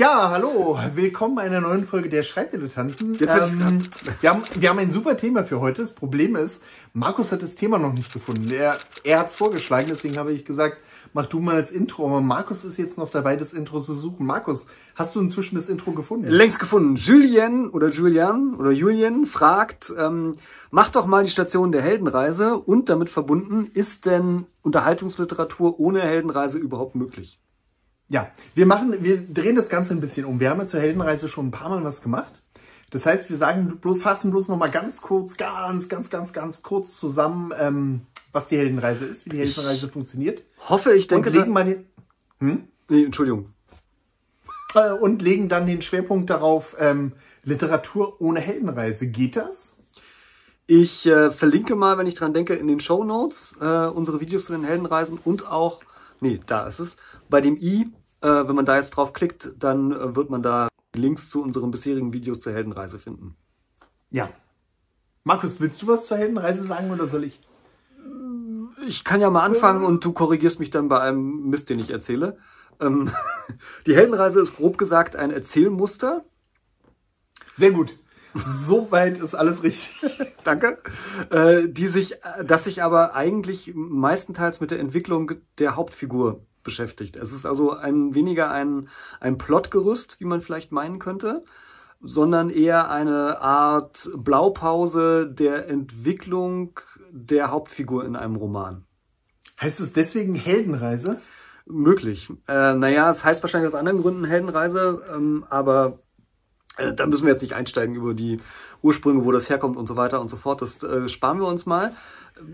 Ja, hallo, willkommen bei einer neuen Folge der Schreibdilettanten. Ähm, wir, haben, wir haben ein super Thema für heute. Das Problem ist, Markus hat das Thema noch nicht gefunden. Er, er hat es vorgeschlagen, deswegen habe ich gesagt, mach du mal das Intro. Aber Markus ist jetzt noch dabei, das Intro zu suchen. Markus, hast du inzwischen das Intro gefunden? Längst gefunden. Julien oder Julian oder Julien fragt, ähm, mach doch mal die Station der Heldenreise und damit verbunden, ist denn Unterhaltungsliteratur ohne Heldenreise überhaupt möglich? Ja, wir machen, wir drehen das Ganze ein bisschen um. Wir haben ja zur Heldenreise schon ein paar Mal was gemacht. Das heißt, wir sagen bloß, fassen bloß noch mal ganz kurz, ganz, ganz, ganz, ganz kurz zusammen, ähm, was die Heldenreise ist, wie die Heldenreise ich funktioniert. Hoffe, ich denke. Und legen mal den, hm? Nee, Entschuldigung. Äh, und legen dann den Schwerpunkt darauf, ähm, Literatur ohne Heldenreise. Geht das? Ich äh, verlinke mal, wenn ich dran denke, in den Show Notes äh, unsere Videos zu den Heldenreisen und auch, nee, da ist es, bei dem i äh, wenn man da jetzt drauf klickt, dann äh, wird man da Links zu unseren bisherigen Videos zur Heldenreise finden. Ja. Markus, willst du was zur Heldenreise sagen oder soll ich? Ich kann ja mal anfangen und du korrigierst mich dann bei einem Mist, den ich erzähle. Ähm, die Heldenreise ist grob gesagt ein Erzählmuster. Sehr gut. Soweit ist alles richtig. Danke. Äh, die sich, das sich aber eigentlich meistenteils mit der Entwicklung der Hauptfigur beschäftigt. Es ist also ein weniger ein, ein Plotgerüst, wie man vielleicht meinen könnte, sondern eher eine Art Blaupause der Entwicklung der Hauptfigur in einem Roman. Heißt es deswegen Heldenreise? Möglich. Äh, naja, es heißt wahrscheinlich aus anderen Gründen Heldenreise, ähm, aber äh, da müssen wir jetzt nicht einsteigen über die Ursprünge, wo das herkommt und so weiter und so fort. Das äh, sparen wir uns mal.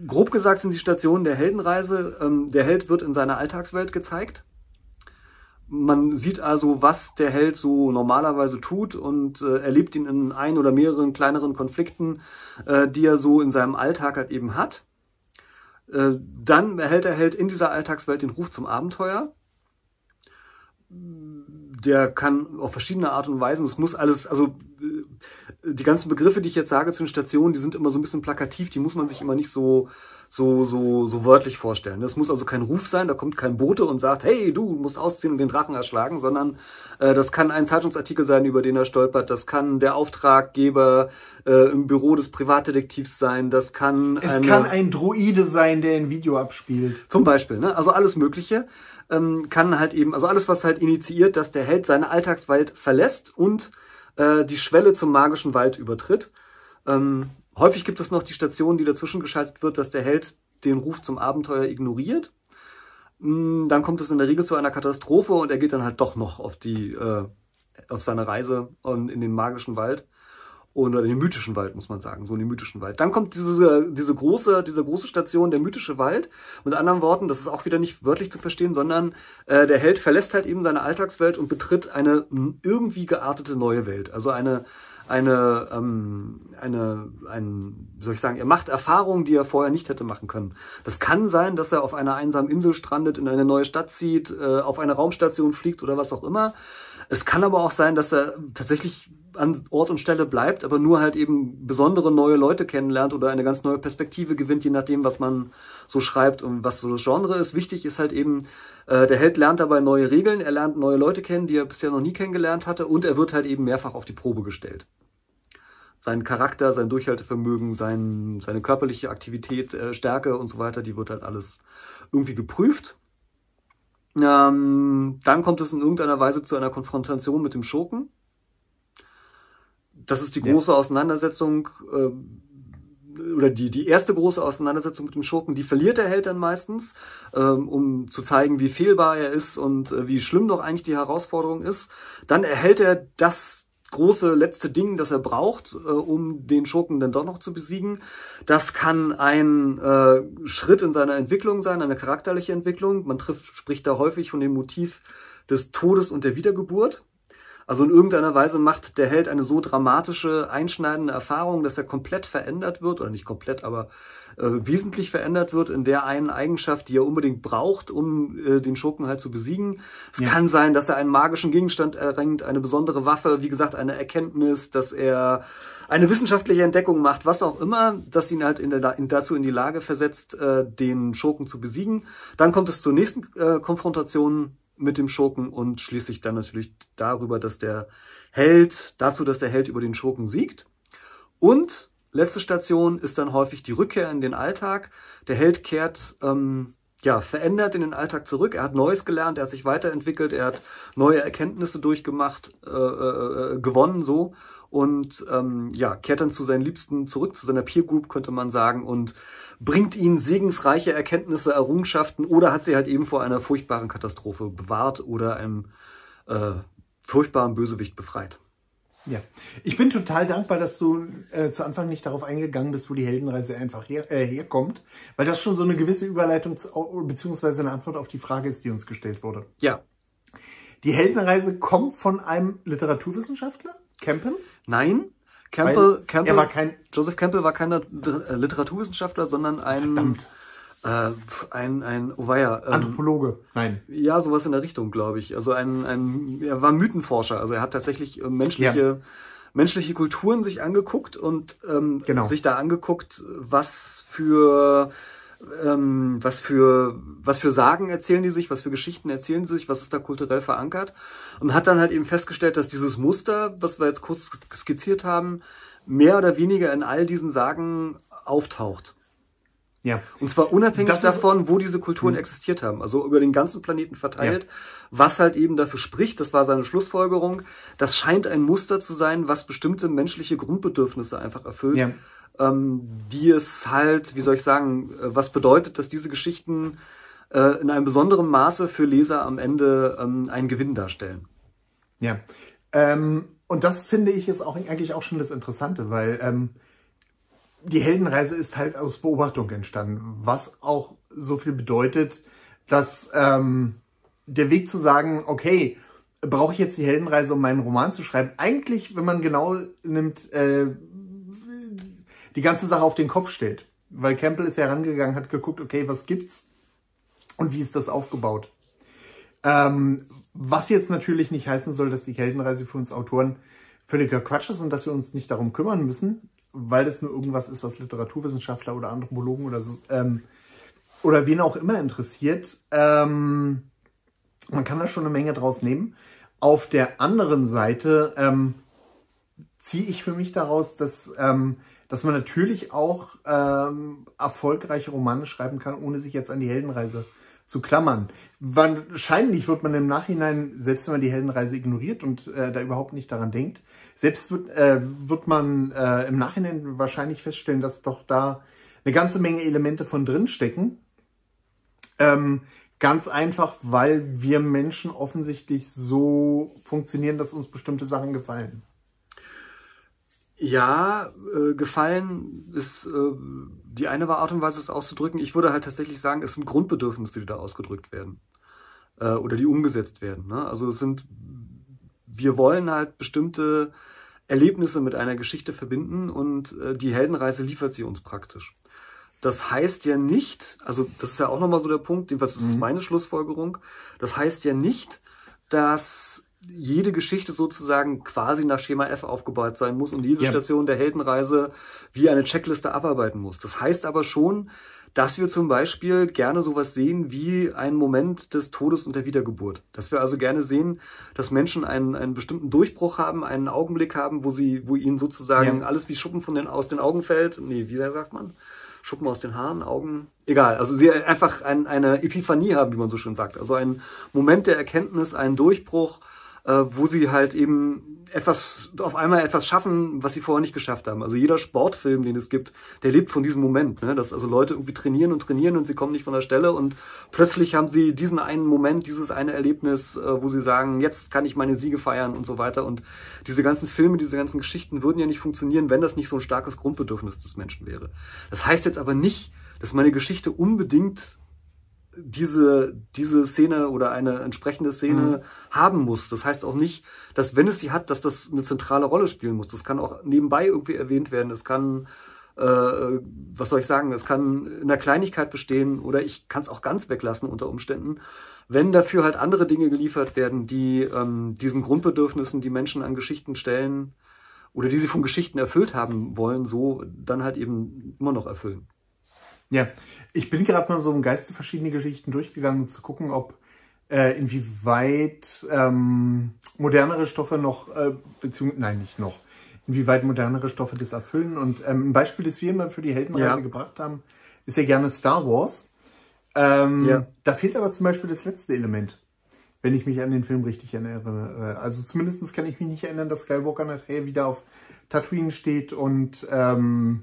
Grob gesagt sind die Stationen der Heldenreise. Ähm, der Held wird in seiner Alltagswelt gezeigt. Man sieht also, was der Held so normalerweise tut und äh, erlebt ihn in ein oder mehreren kleineren Konflikten, äh, die er so in seinem Alltag halt eben hat. Äh, dann erhält der Held in dieser Alltagswelt den Ruf zum Abenteuer. Der kann auf verschiedene Art und Weisen, es muss alles, also äh, die ganzen Begriffe, die ich jetzt sage zu den Stationen, die sind immer so ein bisschen plakativ, die muss man sich immer nicht so, so, so, so wörtlich vorstellen. Das muss also kein Ruf sein, da kommt kein Bote und sagt, hey, du musst ausziehen und den Drachen erschlagen, sondern äh, das kann ein Zeitungsartikel sein, über den er stolpert, das kann der Auftraggeber äh, im Büro des Privatdetektivs sein, das kann... Es eine, kann ein Droide sein, der ein Video abspielt. Zum Beispiel, ne? also alles Mögliche ähm, kann halt eben, also alles, was halt initiiert, dass der Held seine Alltagswelt verlässt und äh, die Schwelle zum magischen Wald übertritt. Ähm, häufig gibt es noch die Station, die dazwischen geschaltet wird, dass der Held den Ruf zum Abenteuer ignoriert. Mm, dann kommt es in der Regel zu einer Katastrophe und er geht dann halt doch noch auf die äh, auf seine Reise in den magischen Wald oder in den mythischen Wald, muss man sagen, so den mythischen Wald. Dann kommt diese, diese große, diese große Station, der mythische Wald. Mit anderen Worten, das ist auch wieder nicht wörtlich zu verstehen, sondern äh, der Held verlässt halt eben seine Alltagswelt und betritt eine irgendwie geartete neue Welt. Also eine, eine, ähm, eine, ein, wie soll ich sagen, er macht Erfahrungen, die er vorher nicht hätte machen können. Das kann sein, dass er auf einer einsamen Insel strandet, in eine neue Stadt zieht, äh, auf eine Raumstation fliegt oder was auch immer. Es kann aber auch sein, dass er tatsächlich an Ort und Stelle bleibt, aber nur halt eben besondere neue Leute kennenlernt oder eine ganz neue Perspektive gewinnt, je nachdem, was man so schreibt und was so das Genre ist. Wichtig ist halt eben, äh, der Held lernt dabei neue Regeln, er lernt neue Leute kennen, die er bisher noch nie kennengelernt hatte und er wird halt eben mehrfach auf die Probe gestellt. Sein Charakter, sein Durchhaltevermögen, sein, seine körperliche Aktivität, äh, Stärke und so weiter, die wird halt alles irgendwie geprüft. Ähm, dann kommt es in irgendeiner Weise zu einer Konfrontation mit dem Schurken. Das ist die große ja. Auseinandersetzung äh, oder die, die erste große Auseinandersetzung mit dem Schurken. Die verliert der Held dann meistens, ähm, um zu zeigen, wie fehlbar er ist und äh, wie schlimm doch eigentlich die Herausforderung ist. Dann erhält er das große letzte Ding, das er braucht, äh, um den Schurken dann doch noch zu besiegen. Das kann ein äh, Schritt in seiner Entwicklung sein, eine charakterliche Entwicklung. Man trifft, spricht da häufig von dem Motiv des Todes und der Wiedergeburt. Also in irgendeiner Weise macht der Held eine so dramatische, einschneidende Erfahrung, dass er komplett verändert wird, oder nicht komplett, aber äh, wesentlich verändert wird in der einen Eigenschaft, die er unbedingt braucht, um äh, den Schurken halt zu besiegen. Es ja. kann sein, dass er einen magischen Gegenstand erringt, eine besondere Waffe, wie gesagt, eine Erkenntnis, dass er eine wissenschaftliche Entdeckung macht, was auch immer, das ihn halt in der, in, dazu in die Lage versetzt, äh, den Schurken zu besiegen. Dann kommt es zur nächsten äh, Konfrontation mit dem Schurken und schließlich dann natürlich darüber, dass der Held, dazu, dass der Held über den Schurken siegt. Und letzte Station ist dann häufig die Rückkehr in den Alltag. Der Held kehrt ähm, ja, verändert in den Alltag zurück. Er hat Neues gelernt, er hat sich weiterentwickelt, er hat neue Erkenntnisse durchgemacht, äh, äh, äh, gewonnen so und ähm, ja, kehrt dann zu seinen Liebsten zurück, zu seiner Peer Group, könnte man sagen, und bringt ihnen segensreiche Erkenntnisse, Errungenschaften oder hat sie halt eben vor einer furchtbaren Katastrophe bewahrt oder einem äh, furchtbaren Bösewicht befreit. Ja, ich bin total dankbar, dass du äh, zu Anfang nicht darauf eingegangen bist, wo die Heldenreise einfach her, äh, herkommt, weil das schon so eine gewisse Überleitung beziehungsweise eine Antwort auf die Frage ist, die uns gestellt wurde. Ja. Die Heldenreise kommt von einem Literaturwissenschaftler, Campbell? Nein, Campbell, Campbell, war kein Joseph Campbell war kein Literaturwissenschaftler, sondern ein Verdammt. Äh, ein, ein, oh weia, ähm, Anthropologe, nein. Ja, sowas in der Richtung, glaube ich. Also ein, ein, er war Mythenforscher, also er hat tatsächlich äh, menschliche, ja. menschliche Kulturen sich angeguckt und ähm, genau. sich da angeguckt, was für ähm, was für was für Sagen erzählen die sich, was für Geschichten erzählen sie sich, was ist da kulturell verankert und hat dann halt eben festgestellt, dass dieses Muster, was wir jetzt kurz skizziert haben, mehr oder weniger in all diesen Sagen auftaucht. Ja. Und zwar unabhängig das davon, wo diese Kulturen mh. existiert haben. Also über den ganzen Planeten verteilt. Ja. Was halt eben dafür spricht, das war seine Schlussfolgerung. Das scheint ein Muster zu sein, was bestimmte menschliche Grundbedürfnisse einfach erfüllt. Ja. Ähm, die es halt, wie soll ich sagen, äh, was bedeutet, dass diese Geschichten äh, in einem besonderen Maße für Leser am Ende ähm, einen Gewinn darstellen. Ja. Ähm, und das finde ich ist auch eigentlich auch schon das Interessante, weil ähm, die Heldenreise ist halt aus Beobachtung entstanden, was auch so viel bedeutet, dass ähm, der Weg zu sagen, okay, brauche ich jetzt die Heldenreise, um meinen Roman zu schreiben, eigentlich, wenn man genau nimmt, äh, die ganze Sache auf den Kopf stellt. Weil Campbell ist herangegangen, hat geguckt, okay, was gibt's und wie ist das aufgebaut. Ähm, was jetzt natürlich nicht heißen soll, dass die Heldenreise für uns Autoren völliger Quatsch ist und dass wir uns nicht darum kümmern müssen weil das nur irgendwas ist, was Literaturwissenschaftler oder Anthropologen oder so, ähm, oder wen auch immer interessiert. Ähm, man kann da schon eine Menge draus nehmen. Auf der anderen Seite ähm, ziehe ich für mich daraus, dass, ähm, dass man natürlich auch ähm, erfolgreiche Romane schreiben kann, ohne sich jetzt an die Heldenreise zu klammern. Wahrscheinlich wird man im Nachhinein, selbst wenn man die Heldenreise ignoriert und äh, da überhaupt nicht daran denkt, selbst wird, äh, wird man äh, im Nachhinein wahrscheinlich feststellen, dass doch da eine ganze Menge Elemente von drin stecken. Ähm, ganz einfach, weil wir Menschen offensichtlich so funktionieren, dass uns bestimmte Sachen gefallen. Ja, äh, gefallen ist äh, die eine Art und Weise, es auszudrücken. Ich würde halt tatsächlich sagen, es sind Grundbedürfnisse, die da ausgedrückt werden äh, oder die umgesetzt werden. Ne? Also es sind wir wollen halt bestimmte Erlebnisse mit einer Geschichte verbinden und äh, die Heldenreise liefert sie uns praktisch. Das heißt ja nicht, also das ist ja auch nochmal so der Punkt, jedenfalls ist mhm. meine Schlussfolgerung, das heißt ja nicht, dass jede Geschichte sozusagen quasi nach Schema F aufgebaut sein muss und jede ja. Station der Heldenreise wie eine Checkliste abarbeiten muss. Das heißt aber schon, dass wir zum Beispiel gerne sowas sehen wie einen Moment des Todes und der Wiedergeburt. Dass wir also gerne sehen, dass Menschen einen, einen bestimmten Durchbruch haben, einen Augenblick haben, wo sie, wo ihnen sozusagen ja. alles wie Schuppen von den, aus den Augen fällt. Nee, wie sagt man? Schuppen aus den Haaren, Augen, egal. Also sie einfach ein, eine Epiphanie haben, wie man so schön sagt. Also ein Moment der Erkenntnis, ein Durchbruch, äh, wo sie halt eben etwas, auf einmal etwas schaffen, was sie vorher nicht geschafft haben. Also jeder Sportfilm, den es gibt, der lebt von diesem Moment, ne? dass also Leute irgendwie trainieren und trainieren und sie kommen nicht von der Stelle und plötzlich haben sie diesen einen Moment, dieses eine Erlebnis, äh, wo sie sagen, jetzt kann ich meine Siege feiern und so weiter. Und diese ganzen Filme, diese ganzen Geschichten würden ja nicht funktionieren, wenn das nicht so ein starkes Grundbedürfnis des Menschen wäre. Das heißt jetzt aber nicht, dass meine Geschichte unbedingt diese, diese Szene oder eine entsprechende Szene mhm. haben muss. Das heißt auch nicht, dass wenn es sie hat, dass das eine zentrale Rolle spielen muss. Das kann auch nebenbei irgendwie erwähnt werden. Es kann, äh, was soll ich sagen, es kann in der Kleinigkeit bestehen oder ich kann es auch ganz weglassen unter Umständen. Wenn dafür halt andere Dinge geliefert werden, die ähm, diesen Grundbedürfnissen, die Menschen an Geschichten stellen oder die sie von Geschichten erfüllt haben wollen, so dann halt eben immer noch erfüllen. Ja, ich bin gerade mal so im Geiste verschiedene Geschichten durchgegangen, um zu gucken, ob äh, inwieweit ähm, modernere Stoffe noch, äh, beziehungsweise, nein, nicht noch, inwieweit modernere Stoffe das erfüllen. Und ähm, ein Beispiel, das wir immer für die Heldenreise Ja. gebracht haben, ist ja gerne Star Wars. Ähm, Ja. Da fehlt aber zum Beispiel das letzte Element, wenn ich mich an den Film richtig erinnere. Also zumindest kann ich mich nicht erinnern, dass Skywalker nachher wieder auf Tatooine steht und, ähm,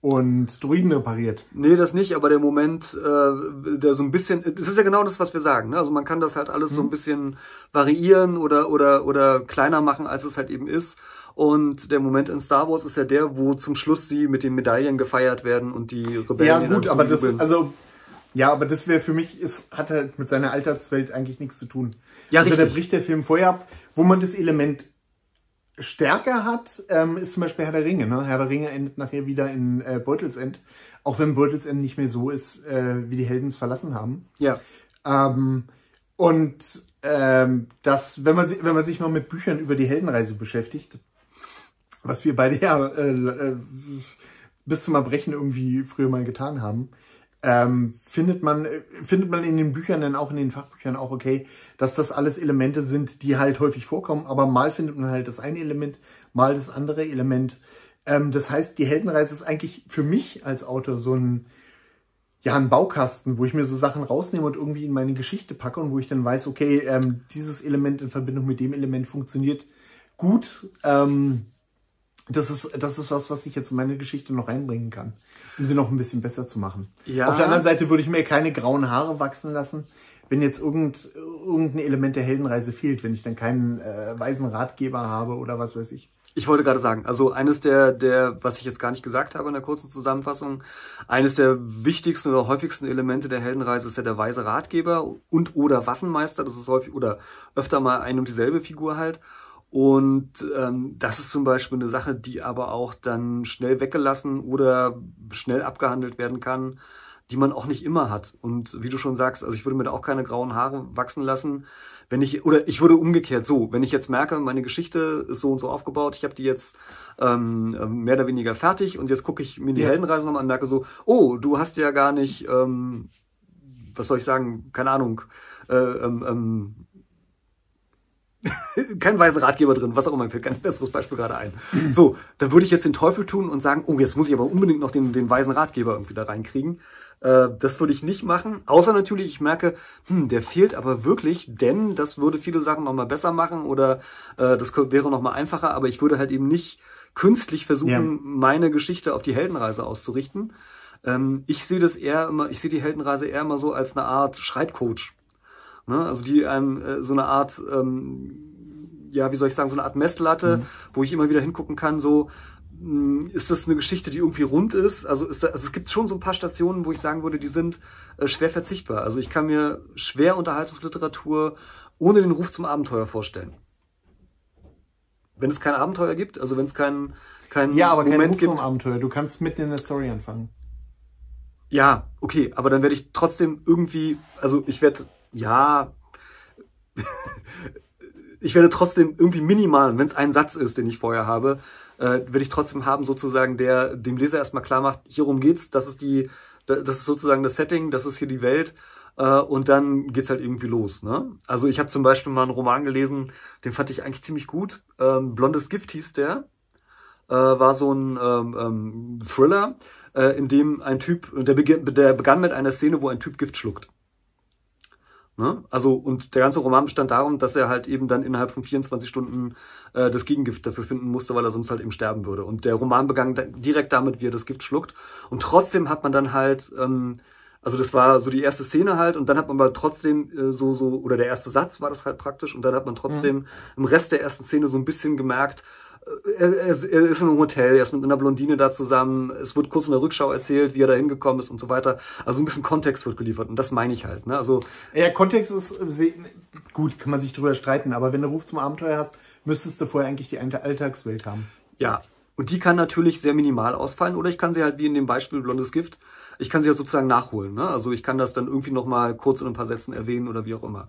und Druiden repariert. Nee, das nicht, aber der Moment, äh, der so ein bisschen, es ist ja genau das, was wir sagen. Ne? Also man kann das halt alles so ein bisschen variieren oder oder oder kleiner machen, als es halt eben ist. Und der Moment in Star Wars ist ja der, wo zum Schluss sie mit den Medaillen gefeiert werden und die Rebellen. Ja, gut, aber das, also, ja, aber das wäre für mich, ist, hat halt mit seiner Alltagswelt eigentlich nichts zu tun. Ja, also, da richtig. bricht der Film vorher ab. Wo man das Element stärker hat, ähm, ist zum Beispiel Herr der Ringe. Ne? Herr der Ringe endet nachher wieder in äh, Beutelsend. Auch wenn Beutelsend nicht mehr so ist, äh, wie die Helden es verlassen haben. ja, Ähm, und ähm, das, wenn man, wenn man sich mal mit Büchern über die Heldenreise beschäftigt, was wir beide ja äh, äh, bis zum Erbrechen irgendwie früher mal getan haben, ähm, findet man äh, findet man in den Büchern dann auch in den Fachbüchern auch okay, dass das alles Elemente sind, die halt häufig vorkommen, aber mal findet man halt das eine Element, mal das andere Element. Ähm, das heißt, die Heldenreise ist eigentlich für mich als Autor so ein ja, ein Baukasten, wo ich mir so Sachen rausnehme und irgendwie in meine Geschichte packe und wo ich dann weiß, okay, ähm, dieses Element in Verbindung mit dem Element funktioniert gut. Ähm, das ist, das ist was, was ich jetzt in meine Geschichte noch reinbringen kann, um sie noch ein bisschen besser zu machen. Ja. Auf der anderen Seite würde ich mir keine grauen Haare wachsen lassen, wenn jetzt irgend, irgendein Element der Heldenreise fehlt, wenn ich dann keinen äh, weisen Ratgeber habe oder was weiß ich. Ich wollte gerade sagen, also eines der, der, was ich jetzt gar nicht gesagt habe in der kurzen Zusammenfassung, eines der wichtigsten oder häufigsten Elemente der Heldenreise ist ja der weise Ratgeber und oder Waffenmeister. Das ist häufig oder öfter mal ein und dieselbe Figur halt. Und ähm, das ist zum Beispiel eine Sache, die aber auch dann schnell weggelassen oder schnell abgehandelt werden kann, die man auch nicht immer hat. Und wie du schon sagst, also ich würde mir da auch keine grauen Haare wachsen lassen. Wenn ich, oder ich würde umgekehrt so, wenn ich jetzt merke, meine Geschichte ist so und so aufgebaut, ich habe die jetzt ähm, ähm, mehr oder weniger fertig und jetzt gucke ich mir die Ja. Heldenreise nochmal an und merke so, oh, du hast ja gar nicht, ähm, was soll ich sagen, keine Ahnung, äh, ähm, ähm, kein weisen Ratgeber drin, was auch immer, mir fällt kein besseres Beispiel gerade ein. So, dann würde ich jetzt den Teufel tun und sagen, oh, jetzt muss ich aber unbedingt noch den, den weisen Ratgeber irgendwie da reinkriegen. Äh, das würde ich nicht machen, außer natürlich, ich merke, hm, der fehlt aber wirklich, denn das würde viele Sachen nochmal besser machen oder äh, das wäre nochmal einfacher, aber ich würde halt eben nicht künstlich versuchen, Ja. meine Geschichte auf die Heldenreise auszurichten. Ähm, ich sehe das eher immer, ich sehe die Heldenreise eher immer so als eine Art Schreibcoach. Ne? Also die einem äh, so eine Art, ähm, ja, wie soll ich sagen, so eine Art Messlatte, wo ich immer wieder hingucken kann, so mh, ist das eine Geschichte, die irgendwie rund ist? Also, ist da, also es gibt schon so ein paar Stationen, wo ich sagen würde, die sind äh, schwer verzichtbar. Also ich kann mir schwer Unterhaltungsliteratur ohne den Ruf zum Abenteuer vorstellen. Wenn es kein Abenteuer gibt, also wenn es keinen kein Ja, aber kein Moment Ruf gibt, vom Abenteuer. Du kannst mitten in der Story anfangen. Ja, okay, aber dann werde ich trotzdem irgendwie, also ich werde, ja, ich werde trotzdem irgendwie minimal, wenn es ein Satz ist, den ich vorher habe, äh, werde ich trotzdem haben, sozusagen, der dem Leser erstmal klar macht, hierum geht's, das ist die, das ist sozusagen das Setting, das ist hier die Welt. Äh, und dann geht's halt irgendwie los. Ne? Also ich habe zum Beispiel mal einen Roman gelesen, den fand ich eigentlich ziemlich gut. Ähm, Blondes Gift hieß der äh, war so ein ähm, ähm, Thriller, äh, in dem ein Typ, der, beginn, der begann mit einer Szene, wo ein Typ Gift schluckt. Ne? Also, und der ganze Roman bestand darum, dass er halt eben dann innerhalb von 24 Stunden äh, das Gegengift dafür finden musste, weil er sonst halt eben sterben würde. Und der Roman begann da, direkt damit, wie er das Gift schluckt. Und trotzdem hat man dann halt, ähm, also das war so die erste Szene halt, und dann hat man aber trotzdem äh, so, so, oder der erste Satz war das halt praktisch, und dann hat man trotzdem im Rest der ersten Szene so ein bisschen gemerkt, er, er, er ist in einem Hotel, er ist mit einer Blondine da zusammen, es wird kurz in der Rückschau erzählt, wie er da hingekommen ist und so weiter. Also ein bisschen Kontext wird geliefert und das meine ich halt. Ne? Also Ja, Kontext ist gut, kann man sich drüber streiten, aber wenn du Ruf zum Abenteuer hast, müsstest du vorher eigentlich die Allta- Alltagswelt haben. ja, und die kann natürlich sehr minimal ausfallen oder ich kann sie halt wie in dem Beispiel Blondes Gift, ich kann sie halt sozusagen nachholen. Ne? Also ich kann das dann irgendwie nochmal kurz in ein paar Sätzen erwähnen oder wie auch immer.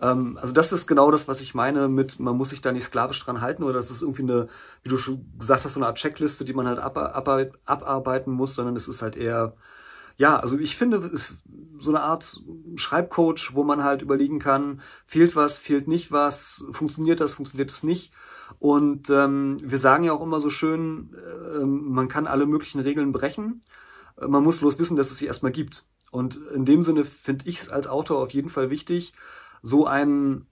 Ähm, also das ist genau das, was ich meine mit, man muss sich da nicht sklavisch dran halten oder das ist irgendwie eine, wie du schon gesagt hast, so eine Art Checkliste, die man halt ab, ab, abarbeiten muss, sondern es ist halt eher ja, also ich finde, es ist so eine Art Schreibcoach, wo man halt überlegen kann, fehlt was, fehlt nicht was, funktioniert das, funktioniert es nicht. Und ähm, wir sagen ja auch immer so schön, äh, man kann alle möglichen Regeln brechen. Man muss bloß wissen, dass es sie erstmal gibt. Und in dem Sinne finde ich es als Autor auf jeden Fall wichtig, so ein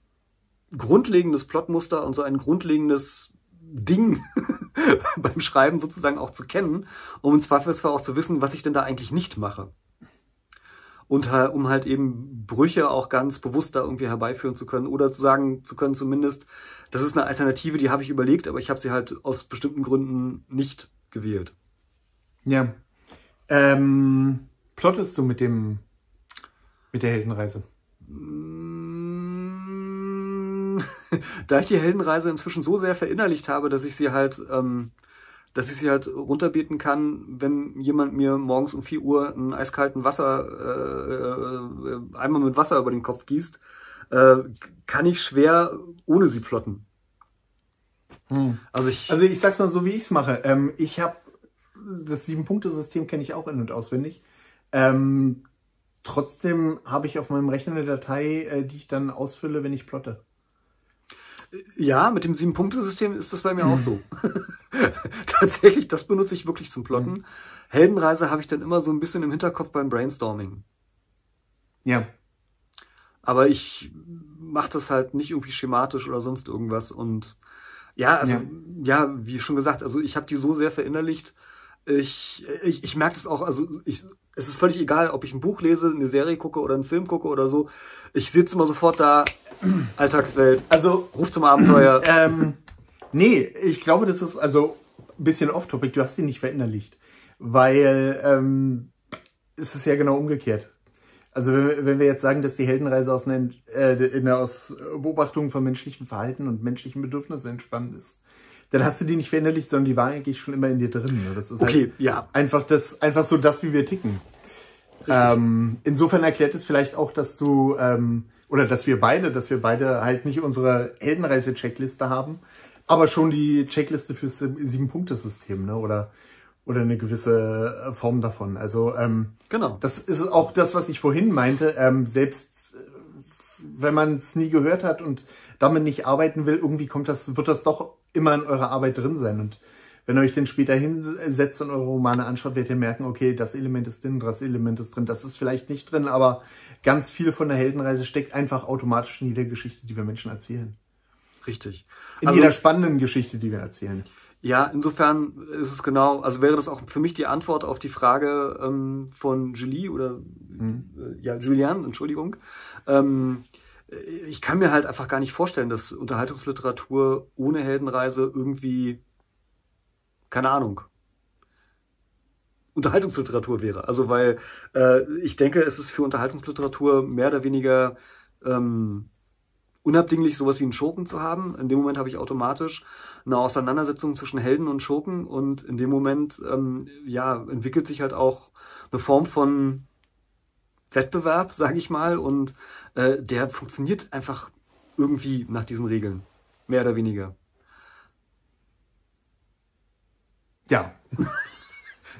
grundlegendes Plotmuster und so ein grundlegendes Ding beim Schreiben sozusagen auch zu kennen, um im Zweifelsfall auch zu wissen, was ich denn da eigentlich nicht mache. Und um halt eben Brüche auch ganz bewusst da irgendwie herbeiführen zu können oder zu sagen zu können zumindest, das ist eine Alternative, die habe ich überlegt, aber ich habe sie halt aus bestimmten Gründen nicht gewählt. Ja. Ähm, plottest du mit dem mit der Heldenreise? da ich die Heldenreise inzwischen so sehr verinnerlicht habe, dass ich sie halt, ähm, dass ich sie halt runterbeten kann, wenn jemand mir morgens um 4 Uhr einen eiskalten Wasser, äh, äh, einmal mit Wasser über den Kopf gießt, äh, kann ich schwer ohne sie plotten. Hm. Also ich, also ich sag's mal so, wie ich's mache. Ähm, ich habe das Sieben-Punkte-System kenne ich auch in- und auswendig. Ähm, trotzdem habe ich auf meinem Rechner eine Datei, äh, die ich dann ausfülle, wenn ich plotte. Ja, mit dem Sieben-Punkte-System ist das bei mir mhm. auch so. Tatsächlich, das benutze ich wirklich zum Plotten. Mhm. Heldenreise habe ich dann immer so ein bisschen im Hinterkopf beim Brainstorming. Ja. Aber ich mache das halt nicht irgendwie schematisch oder sonst irgendwas. Und ja, also ja, ja wie schon gesagt, also ich habe die so sehr verinnerlicht. Ich, ich, ich merke das auch, also ich, es ist völlig egal, ob ich ein Buch lese, eine Serie gucke oder einen Film gucke oder so. Ich sitze immer sofort da, Alltagswelt. Also Ruf zum Abenteuer. Ähm, nee, ich glaube, das ist also ein bisschen off-topic. Du hast sie nicht verinnerlicht, weil ähm, es ist ja genau umgekehrt. Also wenn, wenn wir jetzt sagen, dass die Heldenreise aus, einer, äh, aus Beobachtung von menschlichem Verhalten und menschlichen Bedürfnissen entspannt ist, dann hast du die nicht verinnerlicht, sondern die war eigentlich schon immer in dir drin. Das ist okay, halt ja. einfach das, einfach so das, wie wir ticken. Ähm, insofern erklärt es vielleicht auch, dass du ähm, oder dass wir beide, dass wir beide halt nicht unsere Heldenreise-Checkliste haben, aber schon die Checkliste fürs Sieben-Punkte-System, ne? Oder oder eine gewisse äh, Form davon. Also ähm, genau. Das ist auch das, was ich vorhin meinte. Ähm, selbst äh, wenn man es nie gehört hat und damit nicht arbeiten will, irgendwie kommt das, wird das doch immer in eurer Arbeit drin sein. Und wenn ihr euch den später hinsetzt und eure Romane anschaut, werdet ihr merken, okay, das Element ist drin, das Element ist drin, das ist vielleicht nicht drin, aber ganz viel von der Heldenreise steckt einfach automatisch in jeder Geschichte, die wir Menschen erzählen. Richtig. In also, jeder spannenden Geschichte, die wir erzählen. Ja, insofern ist es genau, also wäre das auch für mich die Antwort auf die Frage ähm, von Julie oder mhm. äh, ja, Julian, Entschuldigung. Ähm, ich kann mir halt einfach gar nicht vorstellen, dass Unterhaltungsliteratur ohne Heldenreise irgendwie, keine Ahnung, Unterhaltungsliteratur wäre. Also weil äh, ich denke, es ist für Unterhaltungsliteratur mehr oder weniger ähm, unabdinglich, sowas wie einen Schurken zu haben. In dem Moment habe ich automatisch eine Auseinandersetzung zwischen Helden und Schurken und in dem Moment ähm, ja entwickelt sich halt auch eine Form von Wettbewerb, sage ich mal, und äh, der funktioniert einfach irgendwie nach diesen Regeln, mehr oder weniger. Ja.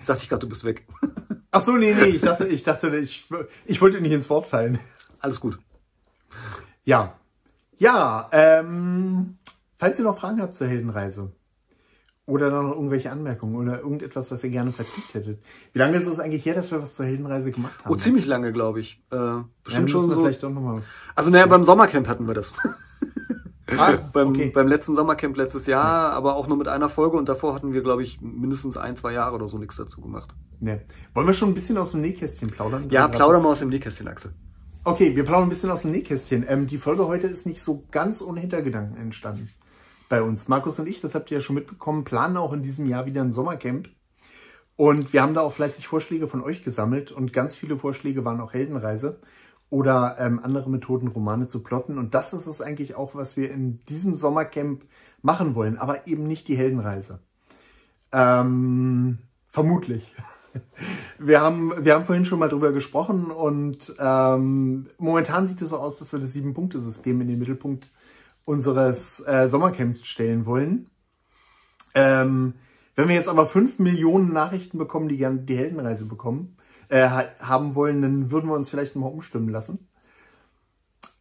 Ich dachte ich gerade, du bist weg. Ach so, nee, nee, ich dachte, ich dachte, ich, ich wollte nicht ins Wort fallen. Alles gut. Ja. Ja, ähm, falls ihr noch Fragen habt zur Heldenreise oder noch irgendwelche Anmerkungen oder irgendetwas, was ihr gerne vertieft hättet. Wie lange ist es eigentlich her, dass wir was zur Heldenreise gemacht haben? Oh, ziemlich lange, glaube ich. Äh, bestimmt ja, schon so. Vielleicht auch noch mal. Also naja, beim Sommercamp hatten wir das. Ah, beim, okay. beim letzten Sommercamp letztes Jahr, ja. aber auch nur mit einer Folge und davor hatten wir, glaube ich, mindestens ein, zwei Jahre oder so nichts dazu gemacht. Ja. Wollen wir schon ein bisschen aus dem Nähkästchen plaudern? Ja, plaudern wir aus dem Nähkästchen, Axel. Okay, wir plaudern ein bisschen aus dem Nähkästchen. Ähm, die Folge heute ist nicht so ganz ohne Hintergedanken entstanden bei uns. Markus und ich, das habt ihr ja schon mitbekommen, planen auch in diesem Jahr wieder ein Sommercamp. Und wir haben da auch fleißig Vorschläge von euch gesammelt und ganz viele Vorschläge waren auch Heldenreise oder ähm, andere Methoden, Romane zu plotten. Und das ist es eigentlich auch, was wir in diesem Sommercamp machen wollen, aber eben nicht die Heldenreise. Ähm, vermutlich. Wir haben, wir haben vorhin schon mal drüber gesprochen und ähm, momentan sieht es so aus, dass wir das Sieben-Punkte-System in den Mittelpunkt unseres äh, Sommercamps stellen wollen. Ähm, wenn wir jetzt aber fünf Millionen Nachrichten bekommen, die gerne die Heldenreise bekommen, äh, haben wollen, dann würden wir uns vielleicht mal umstimmen lassen.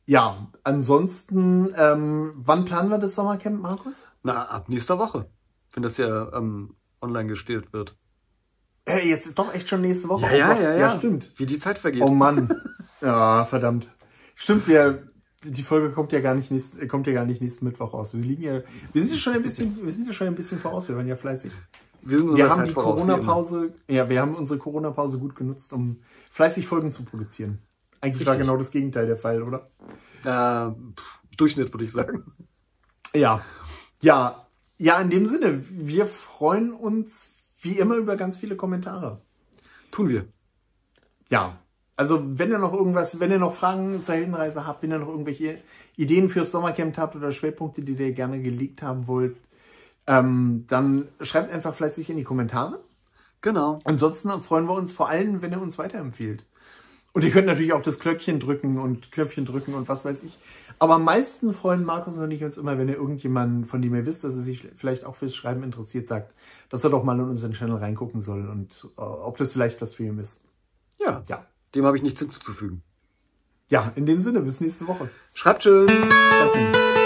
Ja, ansonsten, ähm, wann planen wir das Sommercamp, Markus? Na, ab nächster Woche, wenn das ja ähm, online gestellt wird. Äh, jetzt doch echt schon nächste Woche. Ja, ja, ja, ja. ja, stimmt. Wie die Zeit vergeht. Oh Mann. Ja, verdammt. Stimmt, wir, die Folge kommt ja gar nicht nächst, kommt ja gar nicht nächsten Mittwoch raus. Wir liegen ja, wir sind ja schon ein bisschen, wir sind ja schon ein bisschen voraus. Wir waren ja fleißig. wir sind Wir haben Zeit die. Corona-Pause, ja, wir haben unsere Corona-Pause gut genutzt, um fleißig Folgen zu produzieren. Eigentlich war Richtig. genau das Gegenteil der Fall, oder? Äh, pff, Durchschnitt, würde ich sagen. Ja. Ja. Ja, in dem Sinne, wir freuen uns wie immer über ganz viele Kommentare. Tun wir. Ja. Also, wenn ihr noch irgendwas, wenn ihr noch Fragen zur Heldenreise habt, wenn ihr noch irgendwelche Ideen fürs Sommercamp habt oder Schwerpunkte, die ihr gerne gelegt haben wollt, ähm, dann schreibt einfach fleißig in die Kommentare. Genau. Ansonsten freuen wir uns vor allem, wenn ihr uns weiterempfiehlt. Und ihr könnt natürlich auch das Glöckchen drücken und Knöpfchen drücken und was weiß ich. Aber am meisten freuen Markus und ich uns immer, wenn ihr irgendjemanden, von dem ihr wisst, dass er sich vielleicht auch fürs Schreiben interessiert, sagt, dass er doch mal in unseren Channel reingucken soll und äh, ob das vielleicht was für ihn ist. Ja. Ja. Dem habe ich nichts hinzuzufügen. Ja, in dem Sinne, bis nächste Woche. Schreibt schön. Ciao.